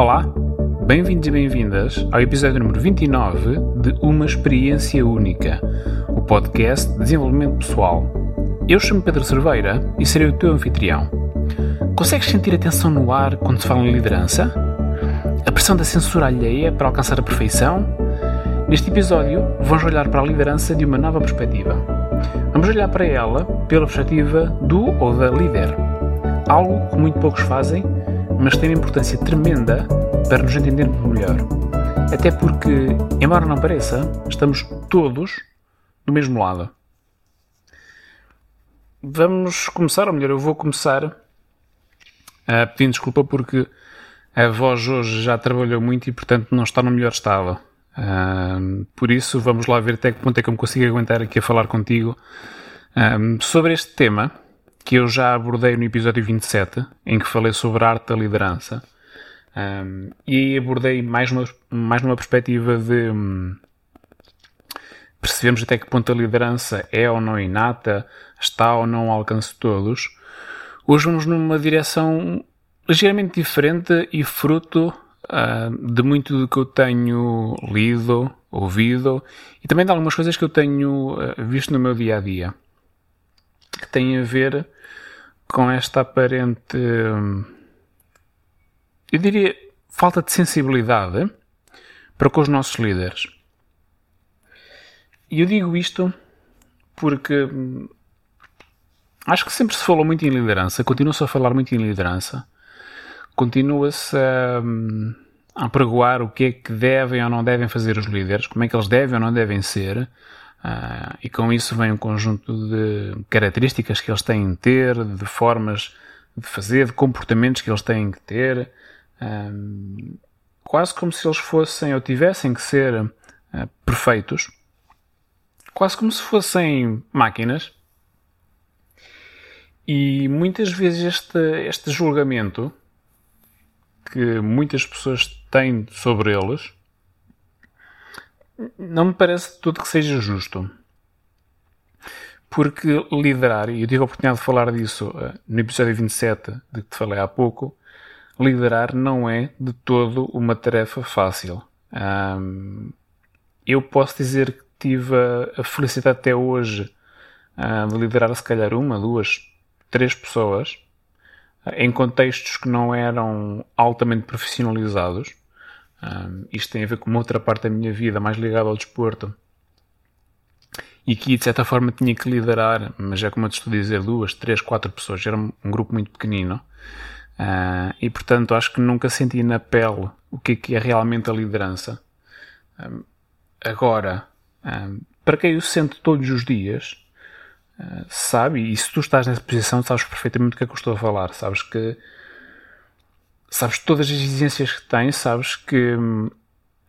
Olá, bem-vindos e bem-vindas ao episódio número 29 de Uma Experiência Única, o podcast de desenvolvimento pessoal. Eu chamo Pedro Cerveira e serei o teu anfitrião. Consegues sentir a tensão no ar quando se fala em liderança? A pressão da censura alheia para alcançar a perfeição? Neste episódio, vamos olhar para a liderança de uma nova perspectiva. Vamos olhar para ela pela perspectiva do ou da líder. Algo que muito poucos fazem, mas tem uma importância tremenda para nos entendermos melhor. Até porque, embora não pareça, estamos todos do mesmo lado. Vamos começar, ou melhor, eu vou começar pedindo desculpa porque a voz hoje já trabalhou muito e, portanto, não está no melhor estado. Uh, por isso, vamos lá ver até que ponto é que eu me consigo aguentar aqui a falar contigo uh, sobre este tema que eu já abordei no episódio 27, em que falei sobre a arte da liderança. Um, e abordei mais, uma, mais numa perspectiva de um, percebemos até que ponto a liderança é ou não inata, está ou não ao alcance de todos. Hoje vamos numa direção ligeiramente diferente e fruto uh, de muito do que eu tenho lido, ouvido e também de algumas coisas que eu tenho uh, visto no meu dia a dia têm a ver com esta aparente, eu diria, falta de sensibilidade para com os nossos líderes. E eu digo isto porque acho que sempre se falou muito em liderança, continua-se a falar muito em liderança, continua-se a, a pregoar o que é que devem ou não devem fazer os líderes, como é que eles devem ou não devem ser, Uh, e com isso vem um conjunto de características que eles têm de ter, de formas de fazer, de comportamentos que eles têm que ter, quase como se eles fossem ou tivessem que ser uh, perfeitos, quase como se fossem máquinas. E muitas vezes este, este julgamento que muitas pessoas têm sobre eles não me parece de tudo que seja justo. Porque liderar, e eu tive a oportunidade de falar disso uh, no episódio 27, de que te falei há pouco, liderar não é de todo uma tarefa fácil. Um, eu posso dizer que tive a, a felicidade até hoje uh, de liderar se calhar uma, duas, três pessoas uh, em contextos que não eram altamente profissionalizados um, isto tem a ver com outra parte da minha vida, mais ligada ao desporto. E que de certa forma tinha que liderar, mas é como eu te estou a dizer, duas, três, quatro pessoas. Era um grupo muito pequenino. Uh, e portanto acho que nunca senti na pele o que é, que é realmente a liderança. Um, agora, um, para quem eu sento todos os dias, uh, sabe, e se tu estás nessa posição, sabes perfeitamente do que é que eu estou a falar. Sabes que sabes todas as exigências que tens, sabes que hum,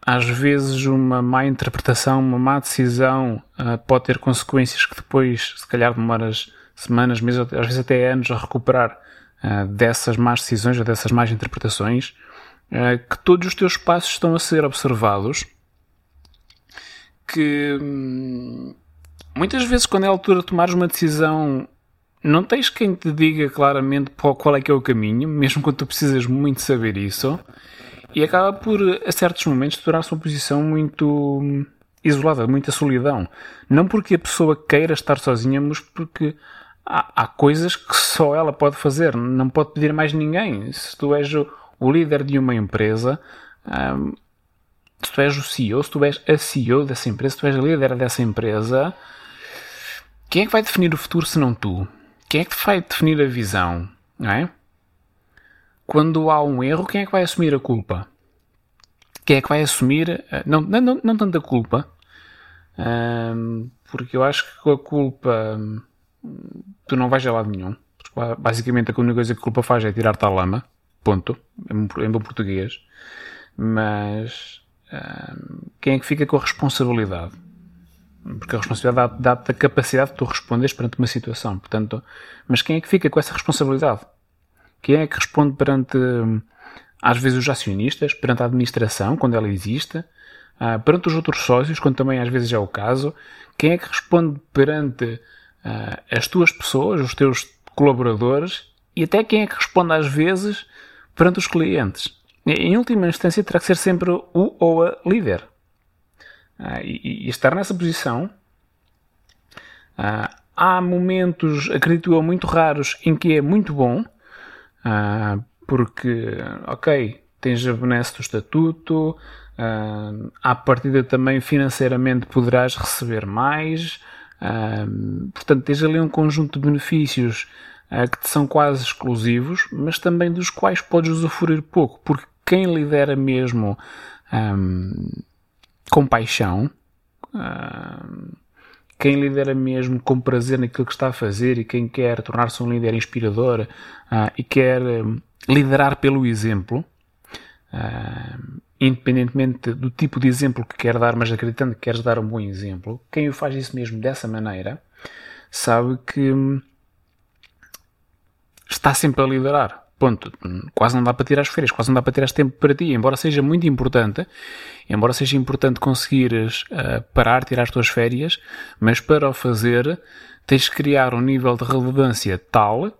às vezes uma má interpretação, uma má decisão uh, pode ter consequências que depois, se calhar, demoras semanas, meses, às vezes até anos a recuperar uh, dessas más decisões ou dessas más interpretações, uh, que todos os teus passos estão a ser observados, que hum, muitas vezes quando é a altura de tomares uma decisão não tens quem te diga claramente qual é que é o caminho, mesmo quando tu precisas muito saber isso, e acaba por, a certos momentos, tornar-se uma posição muito hum, isolada, muita solidão. Não porque a pessoa queira estar sozinha, mas porque há, há coisas que só ela pode fazer, não pode pedir mais ninguém. Se tu és o, o líder de uma empresa, um, se tu és o CEO, se tu és a CEO dessa empresa, se tu és a líder dessa empresa, quem é que vai definir o futuro se não tu? Quem é que vai definir a visão? Não é? Quando há um erro, quem é que vai assumir a culpa? Quem é que vai assumir. Eh, não, não, não, não tanto a culpa, porque eu acho que com a culpa hum, tu não vais a lado nenhum. Basicamente, a única coisa que a culpa faz é tirar-te a lama. Ponto. Em bom português. Mas. Quem é que fica com a responsabilidade? Porque a responsabilidade dá-te a capacidade de tu responderes perante uma situação. Portanto, mas quem é que fica com essa responsabilidade? Quem é que responde perante, às vezes, os acionistas, perante a administração, quando ela existe, ah, perante os outros sócios, quando também às vezes é o caso? Quem é que responde perante uh, as tuas pessoas, os teus colaboradores e até quem é que responde às vezes perante os clientes? em última instância, terá que ser sempre o ou a líder. Uh, e, e, estar nessa posição. Uh, há momentos, acredito eu, muito raros em que é muito bom, uh, porque, ok, tens a benesse do estatuto, uh, à partida também financeiramente poderás receber mais, portanto, tens ali um conjunto de benefícios que te são quase exclusivos, mas também dos quais podes usufruir pouco, porque quem lidera mesmo um, com paixão, quem lidera mesmo com prazer naquilo que está a fazer e quem quer tornar-se um líder inspirador e quer liderar pelo exemplo, independentemente do tipo de exemplo que quer dar, mas acreditando que queres dar um bom exemplo, quem o faz isso mesmo dessa maneira sabe que está sempre a liderar. Ponto. Quase não dá para tirar as férias, quase não dá para tirar tempo para ti, embora seja muito importante, embora seja importante conseguires uh, parar, tirar as tuas férias, mas para o fazer tens de criar um nível de relevância tal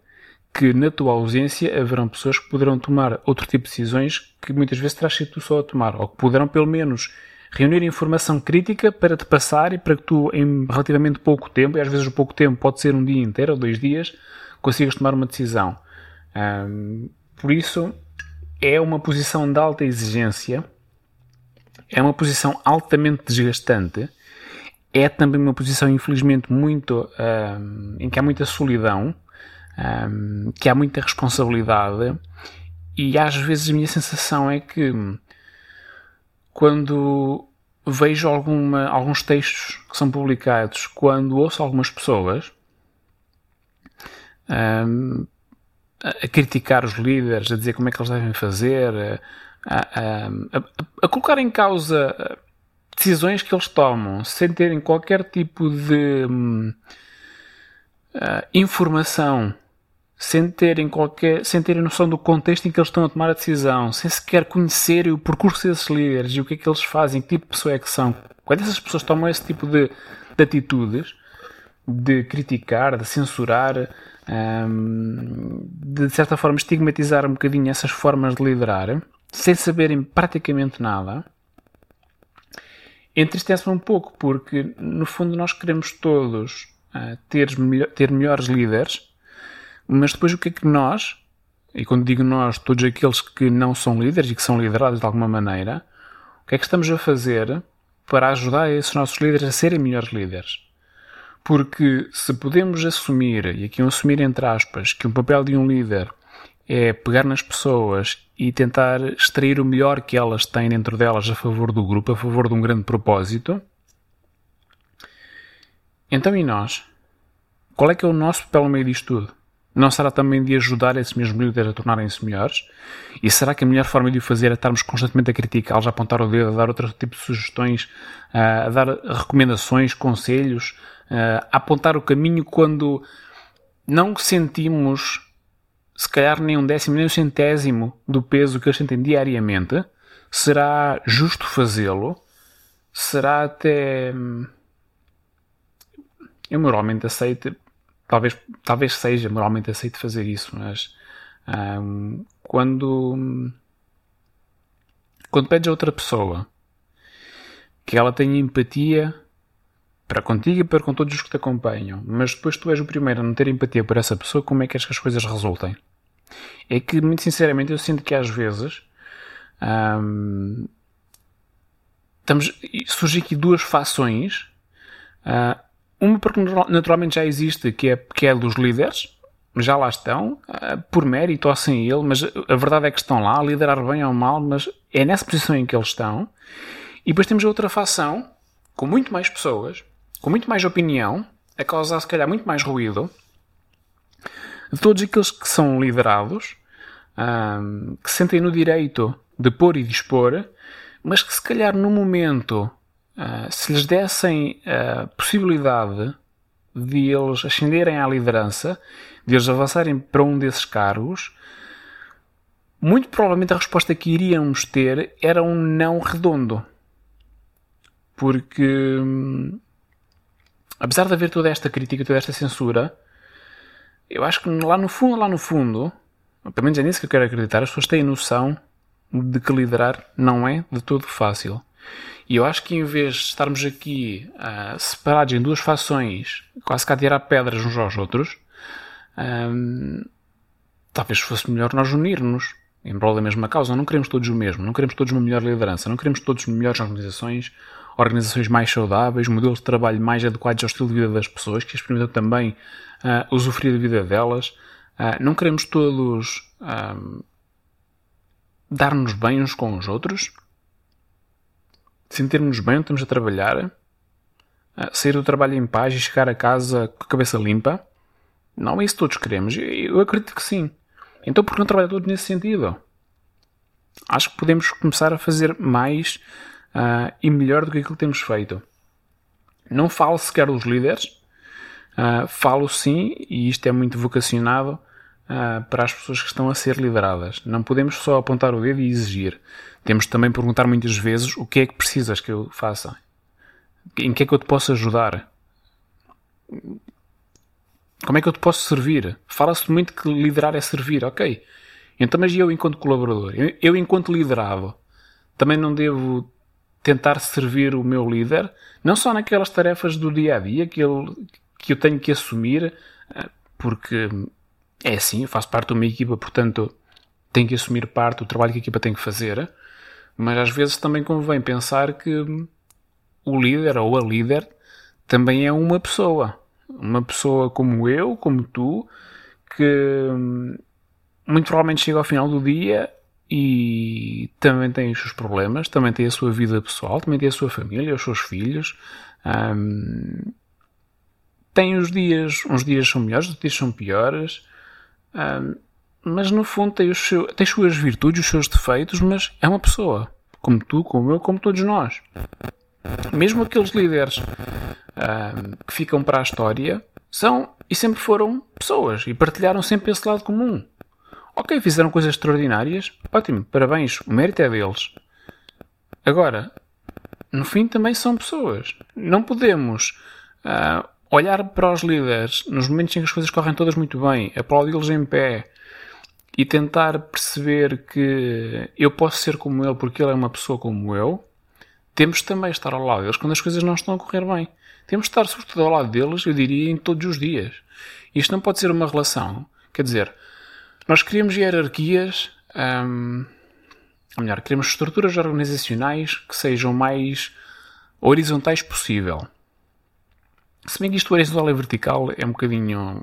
que na tua ausência haverão pessoas que poderão tomar outro tipo de decisões que muitas vezes terás sido tu só a tomar, ou que poderão pelo menos reunir informação crítica para te passar e para que tu, em relativamente pouco tempo, e às vezes o pouco tempo pode ser um dia inteiro ou dois dias, consigas tomar uma decisão. Um, por isso, é uma posição de alta exigência, é uma posição altamente desgastante, é também uma posição, infelizmente, muito um, em que há muita solidão um, que há muita responsabilidade e às vezes a minha sensação é que quando vejo alguma, alguns textos que são publicados, quando ouço algumas pessoas um, a criticar os líderes, a dizer como é que eles devem fazer, a, a, a, colocar em causa decisões que eles tomam sem terem qualquer tipo de uh, informação sem terem qualquer, sem terem noção do contexto em que eles estão a tomar a decisão, sem sequer conhecerem o percurso desses líderes e o que é que eles fazem, que tipo de pessoa é que são. Quando essas pessoas tomam esse tipo de, de atitudes, de criticar, de censurar, hum, de, certa forma estigmatizar um bocadinho essas formas de liderar, sem saberem praticamente nada, entristece-me um pouco, porque no fundo nós queremos todos uh, ter, ter melhores líderes mas depois o que é que nós, e quando digo nós, todos aqueles que não são líderes e que são liderados de alguma maneira, o que é que estamos a fazer para ajudar esses nossos líderes a serem melhores líderes? Porque se podemos assumir, e aqui um assumir entre aspas, que o papel de um líder é pegar nas pessoas e tentar extrair o melhor que elas têm dentro delas a favor do grupo, a favor de um grande propósito. Então e nós? Qual é que é o nosso papel no meio disto tudo? Não será também de ajudar esses mesmos líderes a tornarem-se melhores? E será que a melhor forma de o fazer é estarmos constantemente a criticá-los, a apontar o dedo, a dar outro tipo de sugestões, a dar recomendações, conselhos, a apontar o caminho quando não sentimos, se calhar, nem um décimo, nem um centésimo do peso que eles sentem diariamente? Será justo fazê-lo? Será até. Hum, eu moralmente aceito talvez, talvez seja moralmente aceito fazer isso, mas um, quando, quando pedes a outra pessoa que ela tenha empatia para contigo e para com todos os que te acompanham, mas depois tu és o primeiro a não ter empatia por essa pessoa, como é que, que as coisas resultem? É que, muito sinceramente, eu sinto que às vezes um, estamos, surgem aqui duas fações. Uh, uma porque naturalmente já existe, que é, que é dos líderes, já lá estão, eh, por mérito ou sem ele, mas a verdade é que estão lá, a liderar bem ou mal, mas é nessa posição em que eles estão. E depois temos a outra facção, com muito mais pessoas, com muito mais opinião, a causar se calhar muito mais ruído, de todos aqueles que são liderados, que sentem no direito de pôr e dispor, mas que se calhar no momento ah, se lhes dessem a possibilidade de eles ascenderem à liderança, de eles avançarem para um desses cargos, muito provavelmente a resposta que iríamos ter era um não redondo. Porque, hum, apesar de haver toda esta crítica, toda esta censura, eu acho que lá no fundo, lá no fundo, pelo menos é nisso que eu quero acreditar, as pessoas têm noção de que liderar não é de todo fácil. E eu acho que em vez de estarmos aqui uh, separados em duas fações, quase que a tirar pedras uns aos outros, um, talvez fosse melhor nós unirmos em prol da mesma causa. Não queremos todos o mesmo, não queremos todos uma melhor liderança, não queremos todos melhores organizações, organizações mais saudáveis, modelos de trabalho mais adequados ao estilo de vida das pessoas, que experimentam também uh, usufruir da vida delas. Uh, não queremos todos uh, dar-nos bem uns com os outros, sentirmos bem onde estamos a trabalhar, uh, sair do trabalho em paz e chegar a casa com a cabeça limpa. Não é isso que todos queremos. Eu acredito que sim. Então por que não trabalhar todos nesse sentido? Acho que podemos começar a fazer mais uh, e melhor do que aquilo que temos feito. Não falo sequer dos líderes, uh, falo sim, e isto é muito vocacionado uh, para as pessoas que estão a ser lideradas. Não podemos só apontar o dedo e exigir. Temos também perguntar muitas vezes o que é que precisas que eu faça. Em que é que eu te posso ajudar? Como é que eu te posso servir? Fala-se muito que liderar é servir, ok. Então, mas eu enquanto colaborador, eu, eu enquanto liderado, também não devo tentar servir o meu líder, não só naquelas tarefas do dia a dia que, ele, que eu tenho que assumir, eh, porque é assim, eu faço parte de uma equipa, portanto tenho que assumir parte do trabalho que a equipa tem que fazer, mas às vezes também convém pensar que o líder ou a líder também é uma pessoa. Uma pessoa como eu, como tu, que muito provavelmente chega ao final do dia e também tem os seus problemas, também tem a sua vida pessoal, também tem a sua família, os seus filhos. Um, tem os dias, uns dias são melhores, outros dias são piores, um, mas no fundo tem, os seu, tem as suas virtudes, os seus defeitos, mas é uma pessoa, como tu, como eu, como todos nós. Mesmo aqueles líderes um, que ficam para a história são e sempre foram pessoas e partilharam sempre esse lado comum. Ok, fizeram coisas extraordinárias. Ótimo, parabéns, o mérito é deles. Agora, no fim também são pessoas. Não podemos uh, olhar para os líderes nos momentos em que as coisas correm todas muito bem, aplaudi-los em pé e tentar perceber que eu posso ser como ele porque ele é uma pessoa como eu. Temos também estar ao lado deles quando as coisas não estão a correr bem. Temos de estar, sobretudo, ao lado deles, eu diria, em todos os dias. Isto não pode ser uma relação. Quer dizer, nós queremos hierarquias, hum, ou melhor, queremos estruturas organizacionais que sejam mais horizontais possível. Se bem que isto horizontal e vertical é um bocadinho.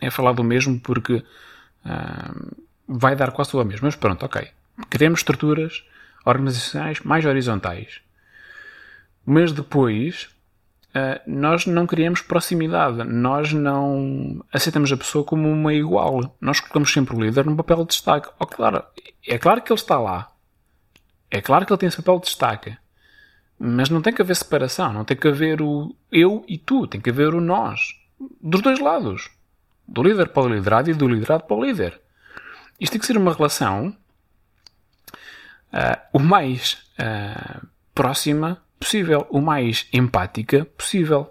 é falar do mesmo porque hum, vai dar quase ao mesmo. Mas pronto, ok. Queremos estruturas organizacionais mais horizontais. Mas depois Uh, nós não criamos proximidade, nós não aceitamos a pessoa como uma igual. Nós colocamos sempre o líder num papel de destaque. Oh, claro, é claro que ele está lá. É claro que ele tem esse papel de destaque. Mas não tem que haver separação, não tem que haver o eu e tu, tem que haver o nós. Dos dois lados. Do líder para o liderado e do liderado para o líder. Isto tem que ser uma relação uh, o mais uh, próxima possível, o mais empática possível.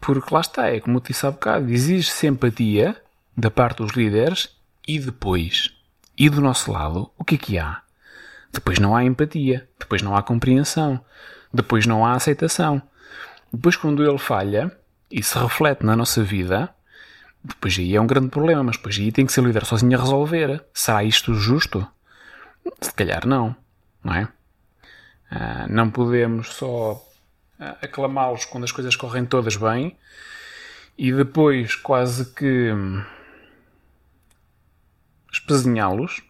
Porque lá está, é como eu disse há bocado, exige simpatia da parte dos líderes e depois, e do nosso lado, o que é que há? Depois não há empatia, depois não há compreensão, depois não há aceitação. Depois, quando ele falha e se reflete na nossa vida, depois aí é um grande problema, mas depois aí tem que ser o líder sozinho a resolver. Será isto justo? Se calhar não, não é? Ah, não podemos só ah, aclamá-los quando as coisas correm todas bem e depois quase que hum, espezinhá-los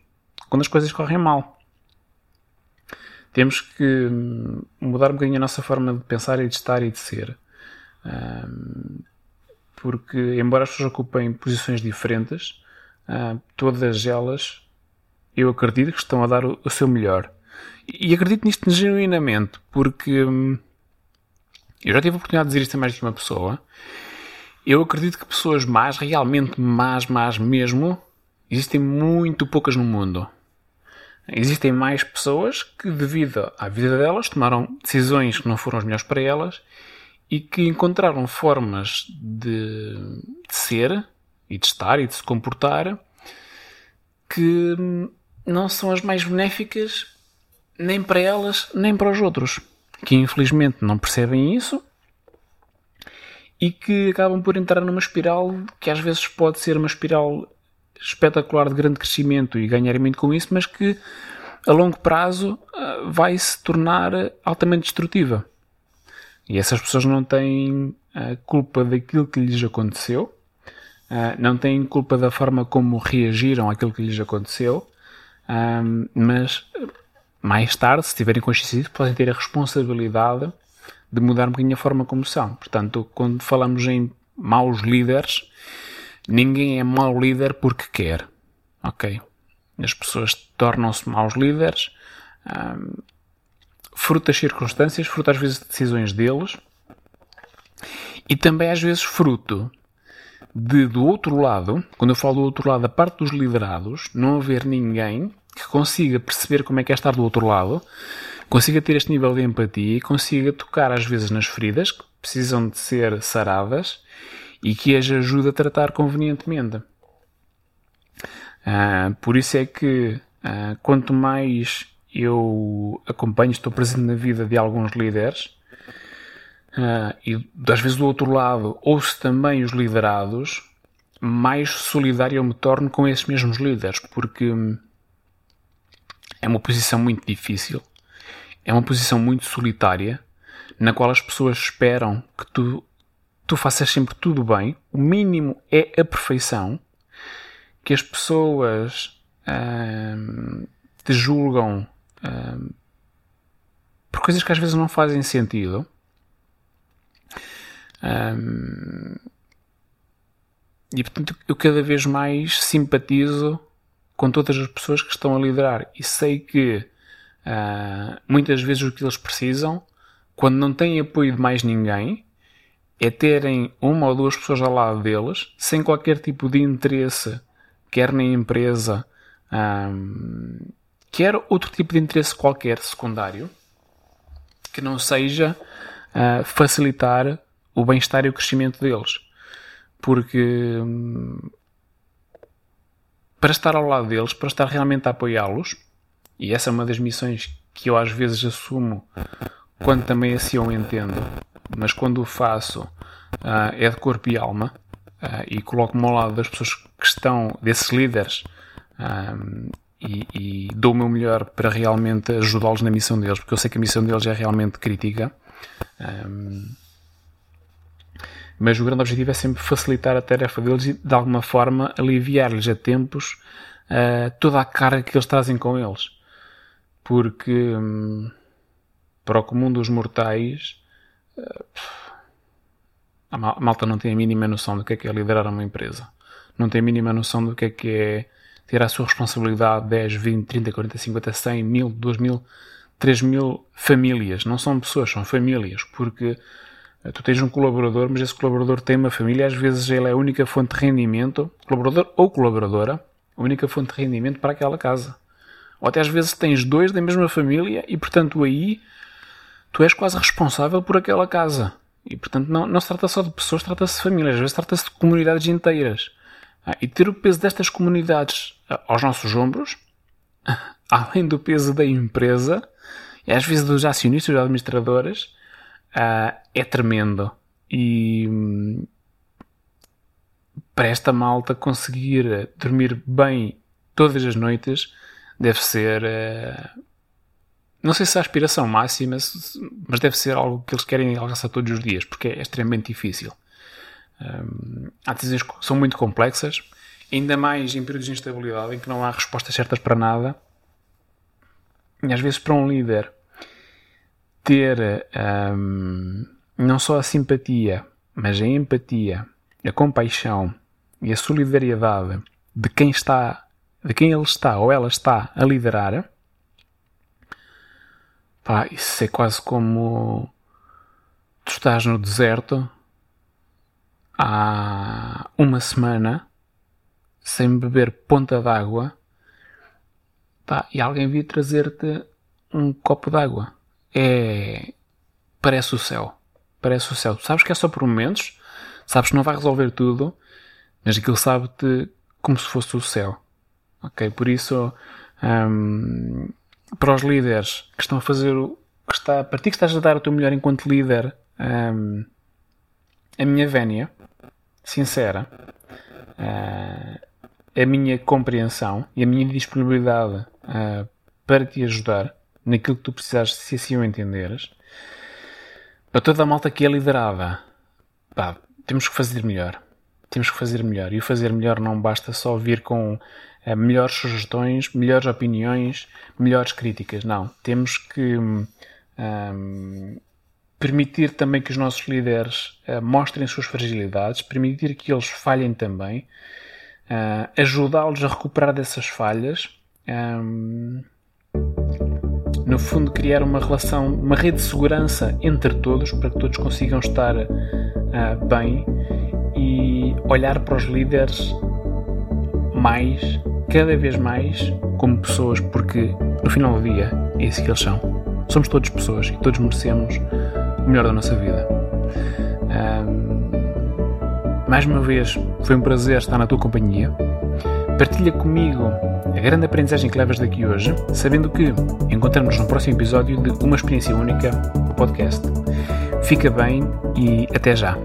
quando as coisas correm mal. Temos que hum, mudar um bocadinho a nossa forma de pensar e de estar e de ser. Um, porque, embora as pessoas ocupem posições diferentes, todas elas eu acredito que estão a dar o seu melhor. E acredito nisto genuinamente, porque hum, eu já tive a oportunidade de dizer isto a mais de uma pessoa. Eu acredito que pessoas más, realmente más, más mesmo, existem muito poucas no mundo. Existem mais pessoas que, devido à vida delas, tomaram decisões que não foram as melhores para elas e que encontraram formas de, de ser e de estar e de se comportar que não são as mais benéficas nem para elas nem para os outros, que infelizmente não percebem isso e que acabam por entrar numa espiral que às vezes pode ser uma espiral espetacular de grande crescimento e ganhar muito com isso, mas que a longo prazo ah, vai se tornar altamente destrutiva. E essas pessoas não têm a culpa daquilo que lhes aconteceu, ah, não têm culpa da forma como reagiram àquilo que lhes aconteceu, ah, mas mais tarde, se tiverem consciência disso, podem ter a responsabilidade de mudar um bocadinho a forma como são. Portanto, quando falamos em maus líderes, ninguém é mau líder porque quer. Ok? As pessoas tornam-se maus líderes fruto das circunstâncias, fruto às vezes de decisões deles e também às vezes fruto de do outro lado, quando eu falo do outro lado, a parte dos liderados, não haver ninguém que consiga perceber como é que é estar do outro lado consiga ter este nível de empatia e consiga tocar às vezes nas feridas que precisam de ser saradas e que as ajude a tratar convenientemente. Uh, por isso é que uh, quanto mais eu acompanho, estou presente na vida de alguns líderes, uh, e às vezes do outro lado ouço também os liderados, mais solidário eu me torno com esses mesmos líderes, porque é uma posição muito difícil. É uma posição muito solitária, na qual as pessoas esperam que tu, tu faças sempre tudo bem, o mínimo é a perfeição, que as pessoas hum, te julgam hum, por coisas que às vezes não fazem sentido. Hum, e portanto eu cada vez mais simpatizo com todas as pessoas que estão a liderar e sei que Uh, muitas vezes o que eles precisam, quando não têm apoio de mais ninguém, é terem uma ou duas pessoas ao lado deles, sem qualquer tipo de interesse, quer na empresa, um, quer outro tipo de interesse qualquer secundário, que não seja uh, facilitar o bem-estar e o crescimento deles. Porque um, para estar ao lado deles, para estar realmente a apoiá-los, e essa é uma das missões que eu às vezes assumo quando também assim eu entendo, mas quando o faço uh, é de corpo e alma uh, e coloco-me ao lado das pessoas que estão, desses líderes, um, e, e, dou o meu melhor para realmente ajudá-los na missão deles, porque eu sei que a missão deles é realmente crítica. Um, mas o grande objetivo é sempre facilitar a tarefa deles e, de alguma forma, aliviar-lhes a tempos uh, toda a carga que eles trazem com eles porque hum, para o comum dos mortais uh, a malta não tem a mínima noção do que é que é liderar uma empresa. Não tem a mínima noção do que é que é ter a sua responsabilidade 10, 20, 30, 40, 50, 100, mil, 2 mil, 3 mil famílias. Não são pessoas, são famílias. Porque tu tens um colaborador, mas esse colaborador tem uma família, às vezes ele é a única fonte de rendimento, colaborador ou colaboradora, a única fonte de rendimento para aquela casa. Ou até às vezes tens dois da mesma família e, portanto, aí tu és quase responsável por aquela casa. E, portanto, não, não se trata só de pessoas, trata-se de famílias, às vezes trata-se de comunidades inteiras. Ah, e ter o peso destas comunidades ah, aos nossos ombros, além do peso da empresa, e às vezes dos acionistas, dos administradores, ah, é tremendo. E hum, para esta malta conseguir dormir bem todas as noites, deve ser. Uh, não sei se a aspiração máxima, mas deve ser algo que eles querem alcançar todos os dias, porque é extremamente difícil. Um, há decisões que são muito complexas, ainda mais em períodos de instabilidade em que não há respostas certas para nada. E às vezes, para um líder, ter um, não só a simpatia, mas a empatia, a compaixão e a solidariedade de quem está de quem ele está ou ela está a liderar, pá, isso é quase como tu estás no deserto há uma semana sem beber ponta d'água e alguém vir trazer-te um copo d'água. É. Parece o céu. Parece o céu. Sabes que é só por momentos, sabes que não vai resolver tudo, mas aquilo sabe-te como se fosse o céu. Ok? Por isso, um, para os líderes que estão a fazer o que está, a partir que estás a dar o teu melhor enquanto líder, um, a minha vénia, sincera, uh, a minha compreensão e a minha disponibilidade uh, para te ajudar naquilo que tu precisares, se assim o entenderes, para toda a malta que é liderada, pá, temos que fazer melhor. Temos que fazer melhor. E o fazer melhor não basta só vir com uh, melhores sugestões, melhores opiniões, melhores críticas. Não. Temos que um, permitir também que os nossos líderes uh, mostrem suas fragilidades, permitir que eles falhem também, uh, ajudá-los a recuperar dessas falhas. No fundo, criar uma relação, uma rede de segurança entre todos para que todos consigam estar uh, bem e olhar para os líderes mais, cada vez mais, como pessoas, porque no final do dia é isso que eles são. Somos todos pessoas e todos merecemos o melhor da nossa vida. Um, mais uma vez, foi um prazer estar na tua companhia. Partilha comigo a grande aprendizagem que levas daqui hoje, sabendo que encontramos no próximo episódio de Uma Experiência Única, podcast. Fica bem e até já!